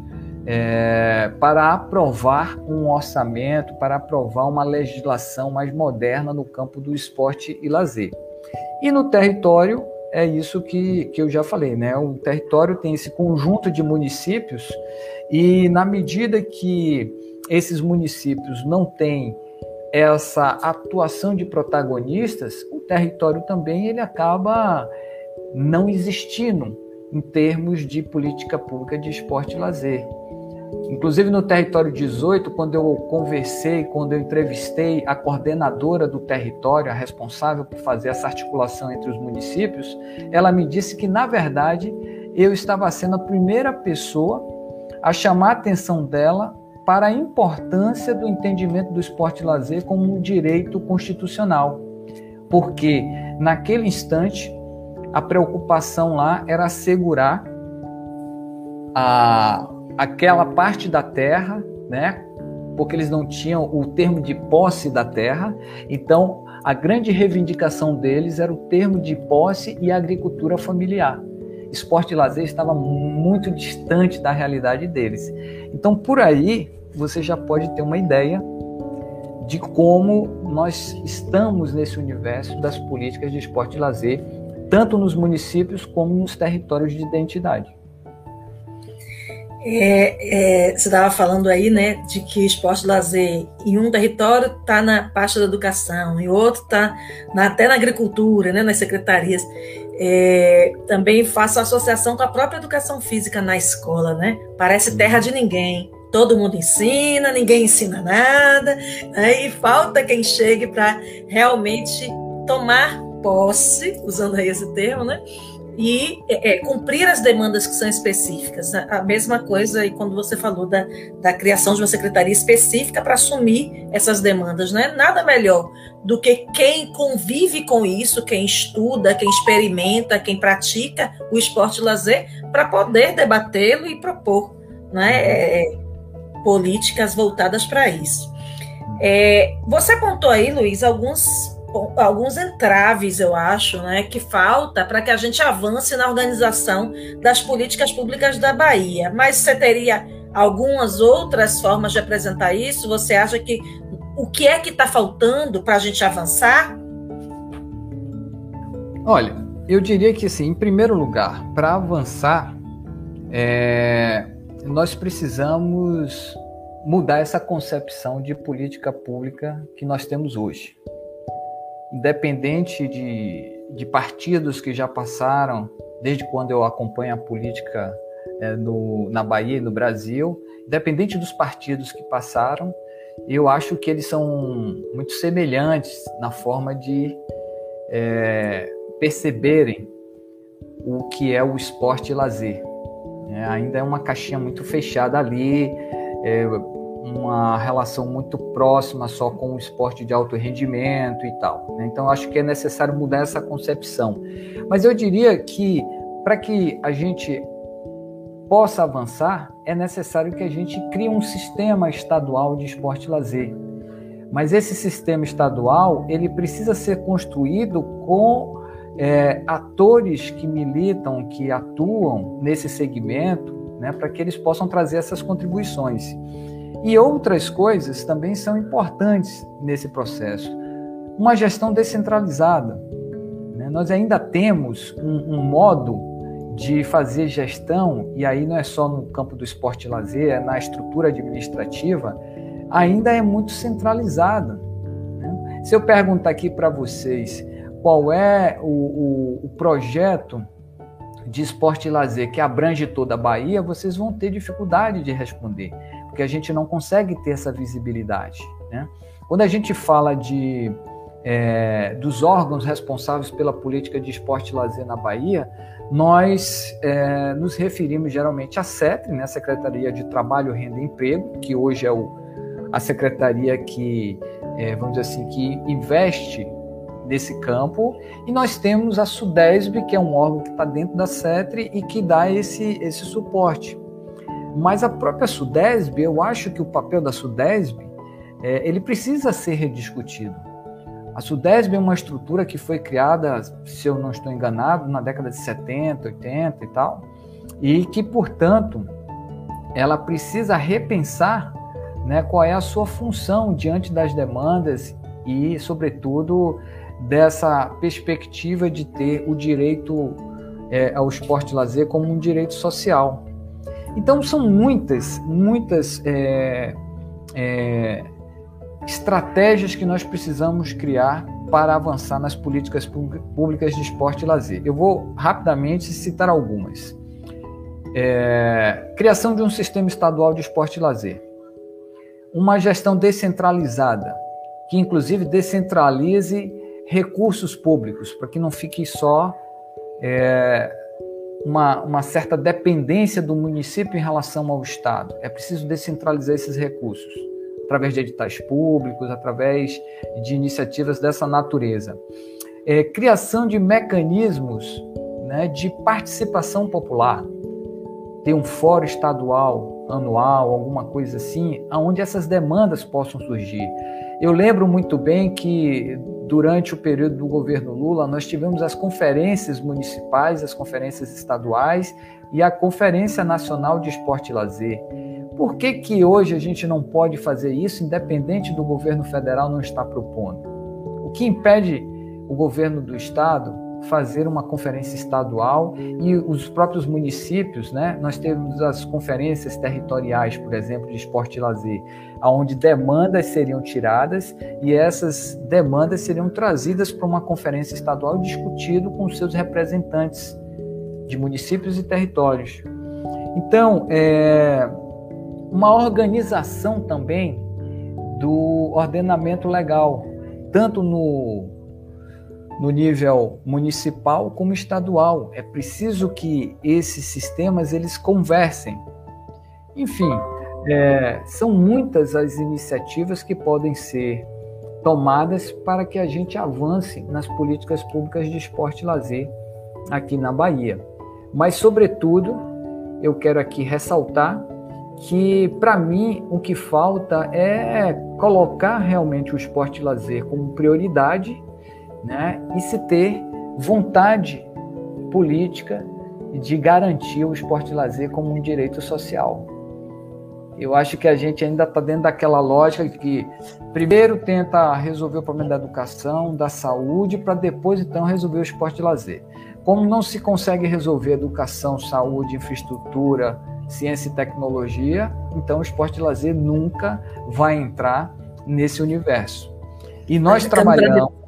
é, para aprovar um orçamento, para aprovar uma legislação mais moderna no campo do esporte e lazer. E no território, é isso que, que eu já falei, né? O território tem esse conjunto de municípios e na medida que esses municípios não têm essa atuação de protagonistas, o território também ele acaba não existindo em termos de política pública de esporte e lazer. Inclusive no território 18, quando eu conversei, quando eu entrevistei a coordenadora do território, a responsável por fazer essa articulação entre os municípios, ela me disse que na verdade eu estava sendo a primeira pessoa a chamar a atenção dela para a importância do entendimento do esporte lazer como um direito constitucional. Porque naquele instante a preocupação lá era assegurar a, aquela parte da terra, né? Porque eles não tinham o termo de posse da terra, então a grande reivindicação deles era o termo de posse e agricultura familiar. Esporte e lazer estava muito distante da realidade deles. Então, por aí, você já pode ter uma ideia de como nós estamos nesse universo das políticas de esporte e lazer, tanto nos municípios como nos territórios de identidade. É, é, você estava falando aí, né, de que esporte e lazer em um território está na parte da educação, em outro está até na agricultura, né, nas secretarias. É, também faço associação com a própria educação física na escola, né? Parece terra de ninguém todo mundo ensina, ninguém ensina nada, né? e falta quem chegue para realmente tomar posse, usando aí esse termo, né? e é, é, cumprir as demandas que são específicas. A mesma coisa aí quando você falou da, da criação de uma secretaria específica para assumir essas demandas. Não é nada melhor do que quem convive com isso, quem estuda, quem experimenta, quem pratica o esporte lazer, para poder debatê-lo e propor. Né? É, políticas voltadas para isso. É, você apontou aí, Luiz, alguns, alguns entraves, eu acho, né, que falta para que a gente avance na organização das políticas públicas da Bahia. Mas você teria algumas outras formas de apresentar isso? Você acha que o que é que está faltando para a gente avançar? Olha, eu diria que, assim, em primeiro lugar, para avançar, é, nós precisamos mudar essa concepção de política pública que nós temos hoje. Independente de, de partidos que já passaram, desde quando eu acompanho a política é, no, na Bahia e no Brasil, independente dos partidos que passaram, eu acho que eles são muito semelhantes na forma de é, perceberem o que é o esporte e lazer. É, ainda é uma caixinha muito fechada ali, é uma relação muito próxima só com o esporte de alto rendimento e tal. Né? Então, acho que é necessário mudar essa concepção. Mas eu diria que para que a gente possa avançar, é necessário que a gente crie um sistema estadual de esporte e lazer. Mas esse sistema estadual ele precisa ser construído com é, atores que militam, que atuam nesse segmento, né, para que eles possam trazer essas contribuições. E outras coisas também são importantes nesse processo. Uma gestão descentralizada. Né? Nós ainda temos um, um, modo de fazer gestão, e aí não é só no campo do esporte e lazer, é na estrutura administrativa, ainda é muito centralizada. Né? Se eu perguntar aqui para vocês, qual é o, o, o projeto de esporte e lazer que abrange toda a Bahia, vocês vão ter dificuldade de responder, porque a gente não consegue ter essa visibilidade. Né? Quando a gente fala de, é, dos órgãos responsáveis pela política de esporte e lazer na Bahia, nós é, nos referimos geralmente à SETRE, né, Secretaria de Trabalho, Renda e Emprego, que hoje é o, a secretaria que, é, vamos dizer assim, que investe desse campo. E nós temos a SUDESB, que é um órgão que está dentro da CETRE e que dá esse, esse suporte. Mas a própria Sudesb, eu acho que o papel da Sudesb, é, ele precisa ser rediscutido. A Sudesb é uma estrutura que foi criada, se eu não estou enganado, na década de 70, 80 e tal, e que, portanto, ela precisa repensar né, qual é a sua função diante das demandas e, sobretudo, dessa perspectiva de ter o direito é, ao esporte lazer como um direito social. Então, são muitas, muitas é, é, estratégias que nós precisamos criar para avançar nas políticas públicas de esporte e lazer. Eu vou rapidamente citar algumas. É, criação de um sistema estadual de esporte e lazer. Uma gestão descentralizada, que inclusive descentralize recursos públicos, para que não fique só é, uma, uma certa dependência do município em relação ao Estado. É preciso descentralizar esses recursos, através de editais públicos, através de iniciativas dessa natureza. É, criação de mecanismos né, de participação popular, ter um fórum estadual anual, alguma coisa assim, onde essas demandas possam surgir. Eu lembro muito bem que durante o período do governo Lula nós tivemos as conferências municipais, as conferências estaduais e a Conferência Nacional de Esporte e Lazer. Por que, que hoje a gente não pode fazer isso, independente do governo federal não estar propondo? O que impede o governo do estado fazer uma conferência estadual e os próprios municípios, né? Nós temos as conferências territoriais, por exemplo, de esporte e lazer, onde demandas seriam tiradas e essas demandas seriam trazidas para uma conferência estadual discutido com seus representantes de municípios e territórios. Então, é uma organização também do ordenamento legal, tanto no no nível municipal como estadual. É preciso que esses sistemas eles conversem. Enfim, é, são muitas as iniciativas que podem ser tomadas para que a gente avance nas políticas públicas de esporte e lazer aqui na Bahia. Mas, sobretudo, eu quero aqui ressaltar que, para mim, o que falta é colocar realmente o esporte e lazer como prioridade né? e se ter vontade política de garantir o esporte e lazer como um direito social. Eu acho que a gente ainda está dentro daquela lógica que primeiro tenta resolver o problema da educação, da saúde, para depois então resolver o esporte e lazer. Como não se consegue resolver educação, saúde, infraestrutura, ciência e tecnologia, então o esporte e lazer nunca vai entrar nesse universo. E nós trabalhamos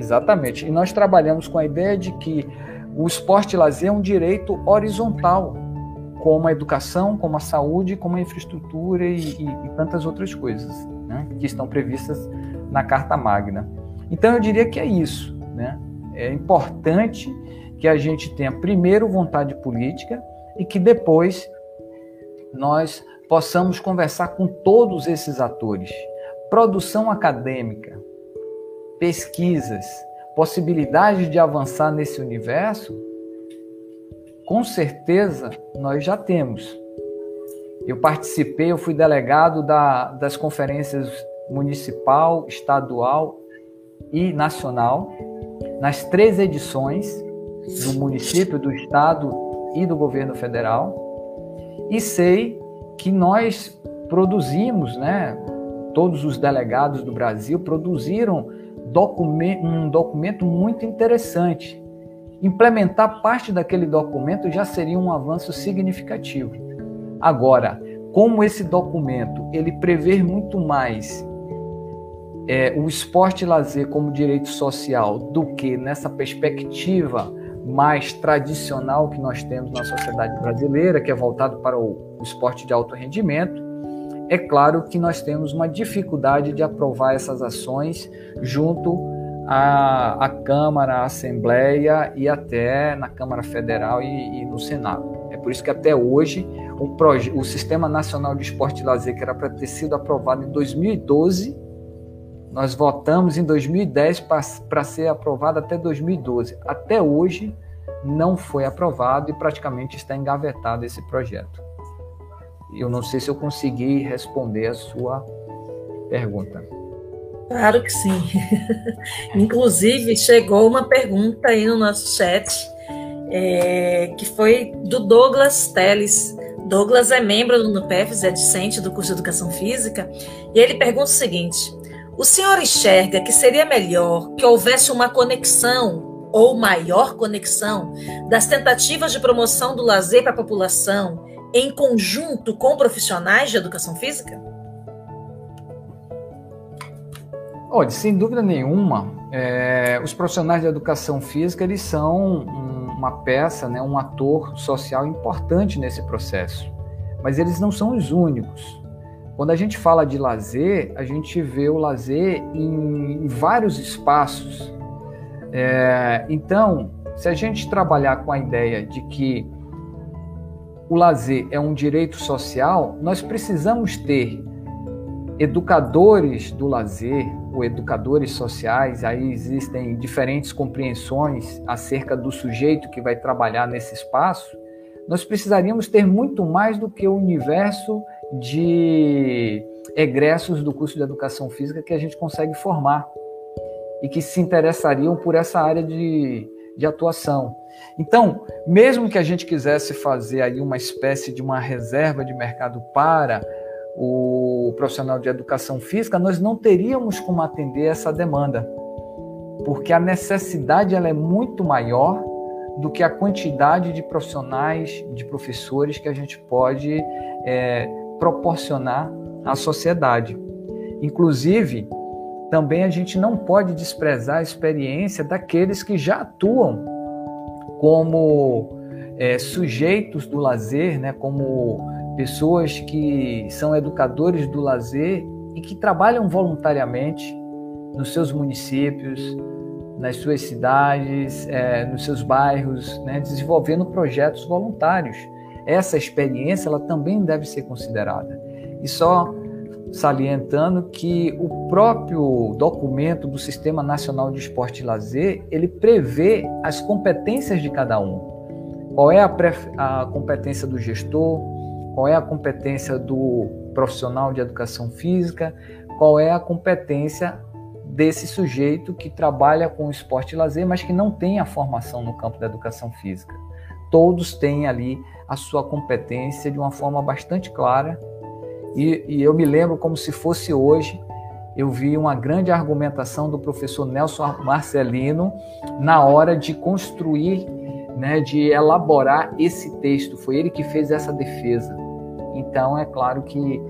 Exatamente. E nós trabalhamos com a ideia de que o esporte e lazer é um direito horizontal, como a educação, como a saúde, como a infraestrutura e, e, e tantas outras coisas né, que estão previstas na Carta Magna. Então eu diria que é isso. Né? É importante que a gente tenha primeiro vontade política e que depois nós possamos conversar com todos esses atores. Produção acadêmica, pesquisas, possibilidades de avançar nesse universo, com certeza nós já temos. Eu participei, eu fui delegado da, das conferências municipal, estadual e nacional, nas três edições do município, do estado e do governo federal, e sei que nós produzimos, né, todos os delegados do Brasil produziram documento, um documento muito interessante. Implementar parte daquele documento já seria um avanço significativo. Agora, como esse documento ele prevê muito mais é, o esporte e lazer como direito social do que nessa perspectiva mais tradicional que nós temos na sociedade brasileira, que é voltado para o, o esporte de alto rendimento, é claro que nós temos uma dificuldade de aprovar essas ações junto à, à Câmara, à Assembleia e até na Câmara Federal e, e no Senado. É por isso que até hoje o, Sistema Nacional de Esporte e Lazer, que era para ter sido aprovado em 2012, nós votamos em 2010 para ser aprovado até 2012. Até hoje não foi aprovado e praticamente está engavetado esse projeto. Eu não sei se eu consegui responder a sua pergunta. Claro que sim. Inclusive, chegou uma pergunta aí no nosso chat, é, que foi do Douglas Teles. Douglas é membro do NUPEFs, é discente do curso de Educação Física, e ele pergunta o seguinte: o senhor enxerga que seria melhor que houvesse uma conexão ou maior conexão das tentativas de promoção do lazer para a população em conjunto com profissionais de educação física? Olha, sem dúvida nenhuma, é, os profissionais de educação física eles são uma peça, né, um ator social importante nesse processo, mas eles não são os únicos. Quando a gente fala de lazer, a gente vê o lazer em, em vários espaços. É, então, se a gente trabalhar com a ideia de que o lazer é um direito social, nós precisamos ter educadores do lazer, ou educadores sociais, aí existem diferentes compreensões acerca do sujeito que vai trabalhar nesse espaço, nós precisaríamos ter muito mais do que o universo de egressos do curso de educação física que a gente consegue formar e que se interessariam por essa área de, de atuação. Então, mesmo que a gente quisesse fazer aí uma espécie de uma reserva de mercado para o profissional de educação física, nós não teríamos como atender essa demanda, porque a necessidade ela é muito maior do que a quantidade de profissionais, de professores que a gente pode é, proporcionar à sociedade. Inclusive, também a gente não pode desprezar a experiência daqueles que já atuam como é, sujeitos do lazer, né, como pessoas que são educadores do lazer e que trabalham voluntariamente nos seus municípios, nas suas cidades, é, nos seus bairros, né, desenvolvendo projetos voluntários. Essa experiência ela também deve ser considerada. E só salientando que o próprio documento do Sistema Nacional de Esporte e Lazer ele prevê as competências de cada um. Qual é a, a competência do gestor? qual é a competência do profissional de educação física, qual é a competência desse sujeito que trabalha com esporte e lazer, mas que não tem a formação no campo da educação física. Todos têm ali a sua competência de uma forma bastante clara, e, e eu me lembro como se fosse hoje, eu vi uma grande argumentação do professor Nelson Marcelino na hora de construir, né, de elaborar esse texto. Foi ele que fez essa defesa. Então, é claro que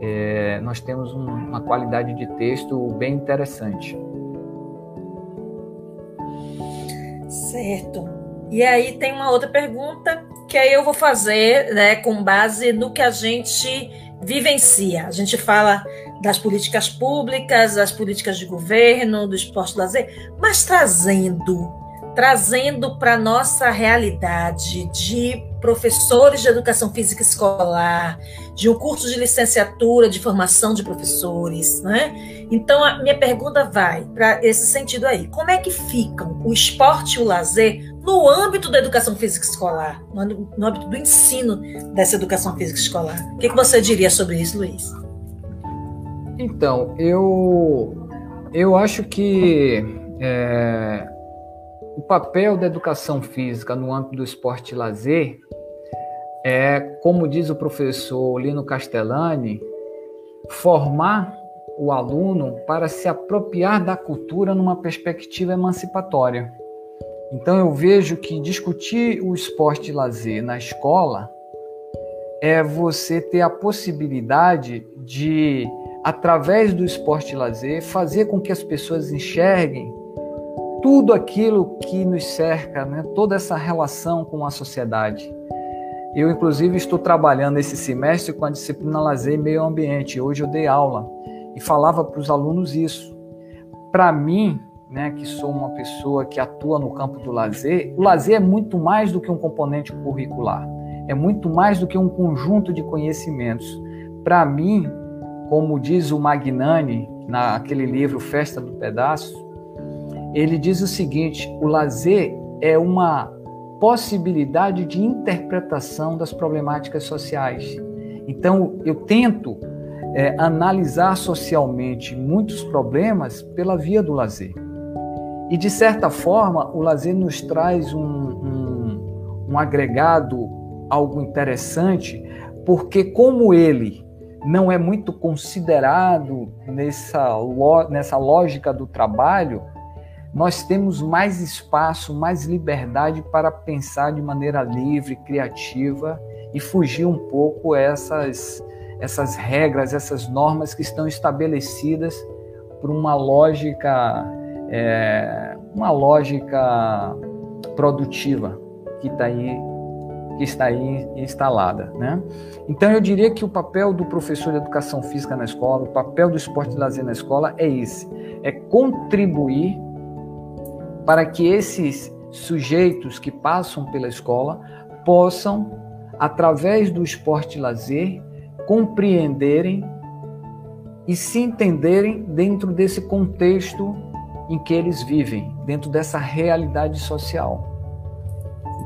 é, nós temos um, uma qualidade de texto bem interessante. Certo. E aí tem uma outra pergunta que aí eu vou fazer né, com base no que a gente vivencia. A gente fala das políticas públicas, das políticas de governo, do esporte lazer, mas trazendo, trazendo para nossa realidade de professores de educação física escolar, de um curso de licenciatura de formação de professores, né? Então a minha pergunta vai para esse sentido aí: como é que ficam o esporte e o lazer no âmbito da educação física escolar, no, âmbito do ensino dessa educação física escolar? O que, que você diria sobre isso, Luiz? Então, eu eu acho que é, o papel da educação física no âmbito do esporte e lazer é, como diz o professor Lino Castellani, formar o aluno para se apropriar da cultura numa perspectiva emancipatória. Então eu vejo que discutir o esporte e lazer na escola é você ter a possibilidade de, através do esporte e lazer, fazer com que as pessoas enxerguem tudo aquilo que nos cerca, né? toda essa relação com a sociedade. Eu, inclusive, estou trabalhando esse semestre com a disciplina Lazer e Meio Ambiente. Hoje eu dei aula e falava para os alunos isso. Para mim, né, que sou uma pessoa que atua no campo do lazer, o lazer é muito mais do que um componente curricular. É muito mais do que um conjunto de conhecimentos. Para mim, como diz o Magnani naquele livro Festa do Pedaço, ele diz o seguinte: o lazer é uma possibilidade de interpretação das problemáticas sociais. Então, eu tento é, analisar socialmente muitos problemas pela via do lazer. E, de certa forma, o lazer nos traz um, um, um agregado, algo interessante, porque, como ele não é muito considerado nessa, nessa lógica do trabalho, nós temos mais espaço, mais liberdade para pensar de maneira livre, criativa e fugir um pouco essas, essas regras, essas normas que estão estabelecidas por uma lógica, é, uma lógica produtiva que está aí que está aí instalada, né? Então eu diria que o papel do professor de educação física na escola, o papel do esporte e lazer na escola é esse, é contribuir para que esses sujeitos que passam pela escola possam, através do esporte e lazer, compreenderem e se entenderem dentro desse contexto em que eles vivem, dentro dessa realidade social.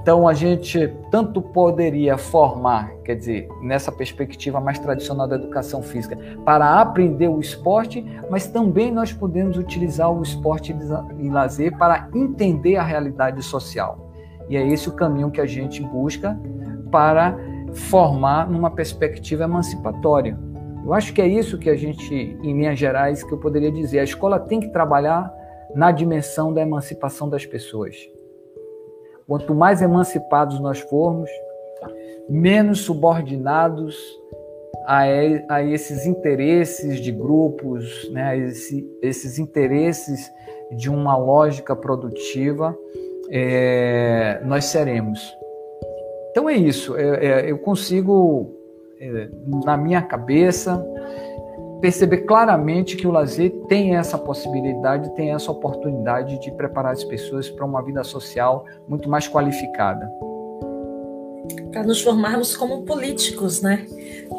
Então a gente tanto poderia formar, quer dizer, nessa perspectiva mais tradicional da educação física, para aprender o esporte, mas também nós podemos utilizar o esporte e lazer para entender a realidade social. E é esse o caminho que a gente busca para formar numa perspectiva emancipatória. Eu acho que é isso que a gente, em linhas gerais, que eu poderia dizer. A escola tem que trabalhar na dimensão da emancipação das pessoas. Quanto mais emancipados nós formos, menos subordinados a, a esses interesses de grupos, né, esse, esses interesses de uma lógica produtiva, é, nós seremos. Então é isso. É, é, eu consigo, é, na minha cabeça, perceber claramente que o lazer tem essa possibilidade, tem essa oportunidade de preparar as pessoas para uma vida social muito mais qualificada. Para nos formarmos como políticos, né?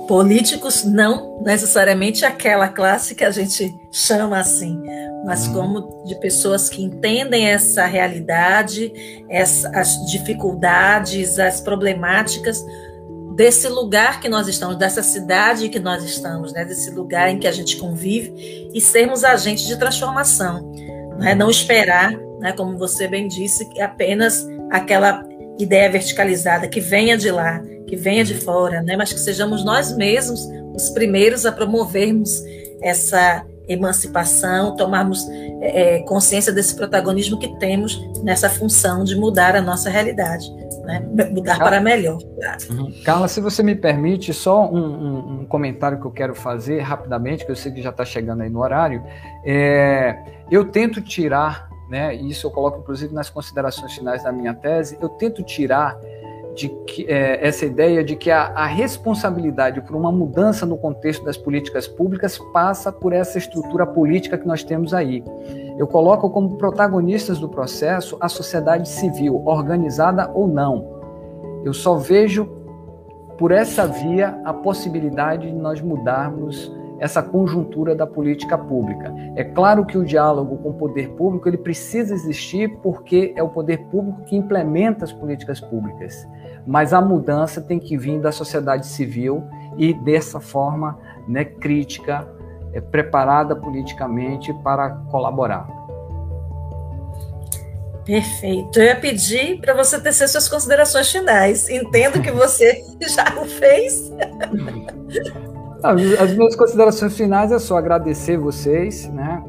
Políticos não necessariamente aquela classe que a gente chama assim, mas uhum. como de pessoas que entendem essa realidade, essa, as dificuldades, as problemáticas desse lugar que nós estamos, dessa cidade que nós estamos, né, desse lugar em que a gente convive e sermos agentes de transformação, não é não esperar, né, como você bem disse, que apenas aquela ideia verticalizada que venha de lá, que venha de fora, né, mas que sejamos nós mesmos os primeiros a promovermos essa emancipação, tomarmos é, consciência desse protagonismo que temos nessa função de mudar a nossa realidade né? mudar Carla, para melhor. Uhum. Carla, se você me permite, só um, um, um, comentário que eu quero fazer rapidamente, que eu sei que já está chegando aí no horário. É, eu tento tirar, né, isso eu coloco inclusive nas considerações finais da minha tese, eu tento tirar de que, é, essa ideia de que a, a, responsabilidade por uma mudança no contexto das políticas públicas passa por essa estrutura política que nós temos aí. Eu coloco como protagonistas do processo a sociedade civil, organizada ou não. Eu só vejo por essa via a possibilidade de nós mudarmos essa conjuntura da política pública. É claro que o diálogo com o poder público ele precisa existir porque é o poder público que implementa as políticas públicas. Mas a mudança tem que vir da sociedade civil e dessa forma né, crítica, é, preparada politicamente para colaborar. Perfeito. Eu ia pedir para você tecer suas considerações finais. Entendo que você já o fez. As minhas considerações finais é só agradecer vocês, né?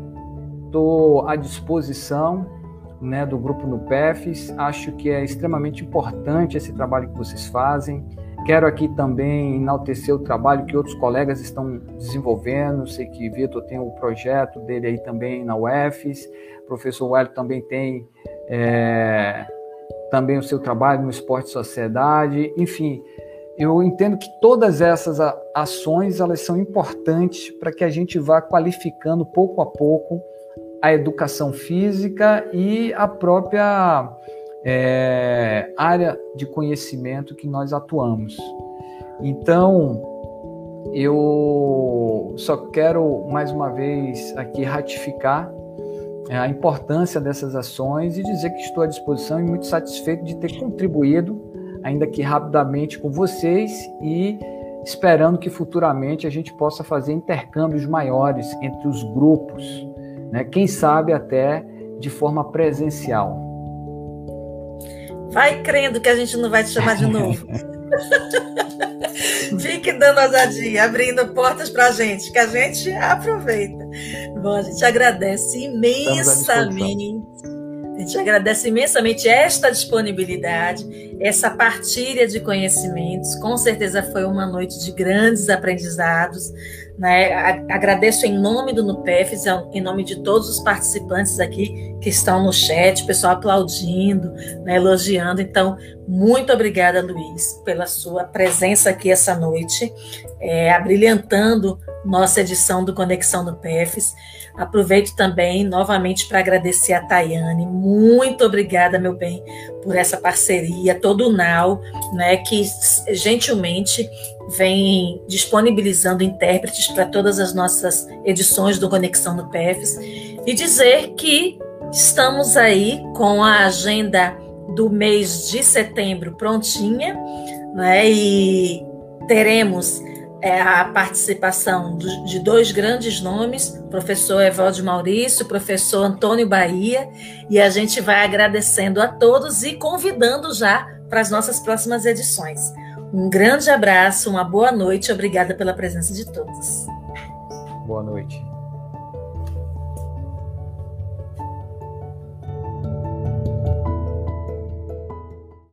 Estou à disposição né, do grupo no PEFs. Acho que é extremamente importante esse trabalho que vocês fazem. Quero aqui também enaltecer o trabalho que outros colegas estão desenvolvendo. Sei que Vitor tem o projeto dele aí também na UFES. O professor Wellington também tem é, também o seu trabalho no esporte sociedade. Enfim, eu entendo que todas essas ações elas são importantes para que a gente vá qualificando pouco a pouco a educação física e a própria é, área de conhecimento que nós atuamos. Então, eu só quero mais uma vez aqui ratificar é, a importância dessas ações e dizer que estou à disposição e muito satisfeito de ter contribuído, ainda que rapidamente, com vocês e esperando que futuramente a gente possa fazer intercâmbios maiores entre os grupos, né? quem sabe até de forma presencial. Vai crendo que a gente não vai te chamar de novo. Fique dando ousadia, abrindo portas para a gente, que a gente aproveita. Bom, a gente agradece imensamente a gente agradece imensamente esta disponibilidade, essa partilha de conhecimentos. Com certeza foi uma noite de grandes aprendizados. Né? Agradeço em nome do NUPEFs, em nome de todos os participantes aqui que estão no chat, pessoal aplaudindo, né? elogiando. Então, muito obrigada, Luiz, pela sua presença aqui essa noite, é, abrilhantando nossa edição do Conexão do PEFs. Aproveito também novamente para agradecer a Tayane. Muito obrigada, meu bem, por essa parceria, todo o NAU, né, que gentilmente vem disponibilizando intérpretes para todas as nossas edições do Conexão do PEFs. E dizer que estamos aí com a agenda do mês de setembro prontinha, né, e teremos é, a participação de dois grandes nomes, professor Evaldo Maurício, professor Antônio Bahia, e a gente vai agradecendo a todos e convidando já para as nossas próximas edições. Um grande abraço, uma boa noite, obrigada pela presença de todos. Boa noite.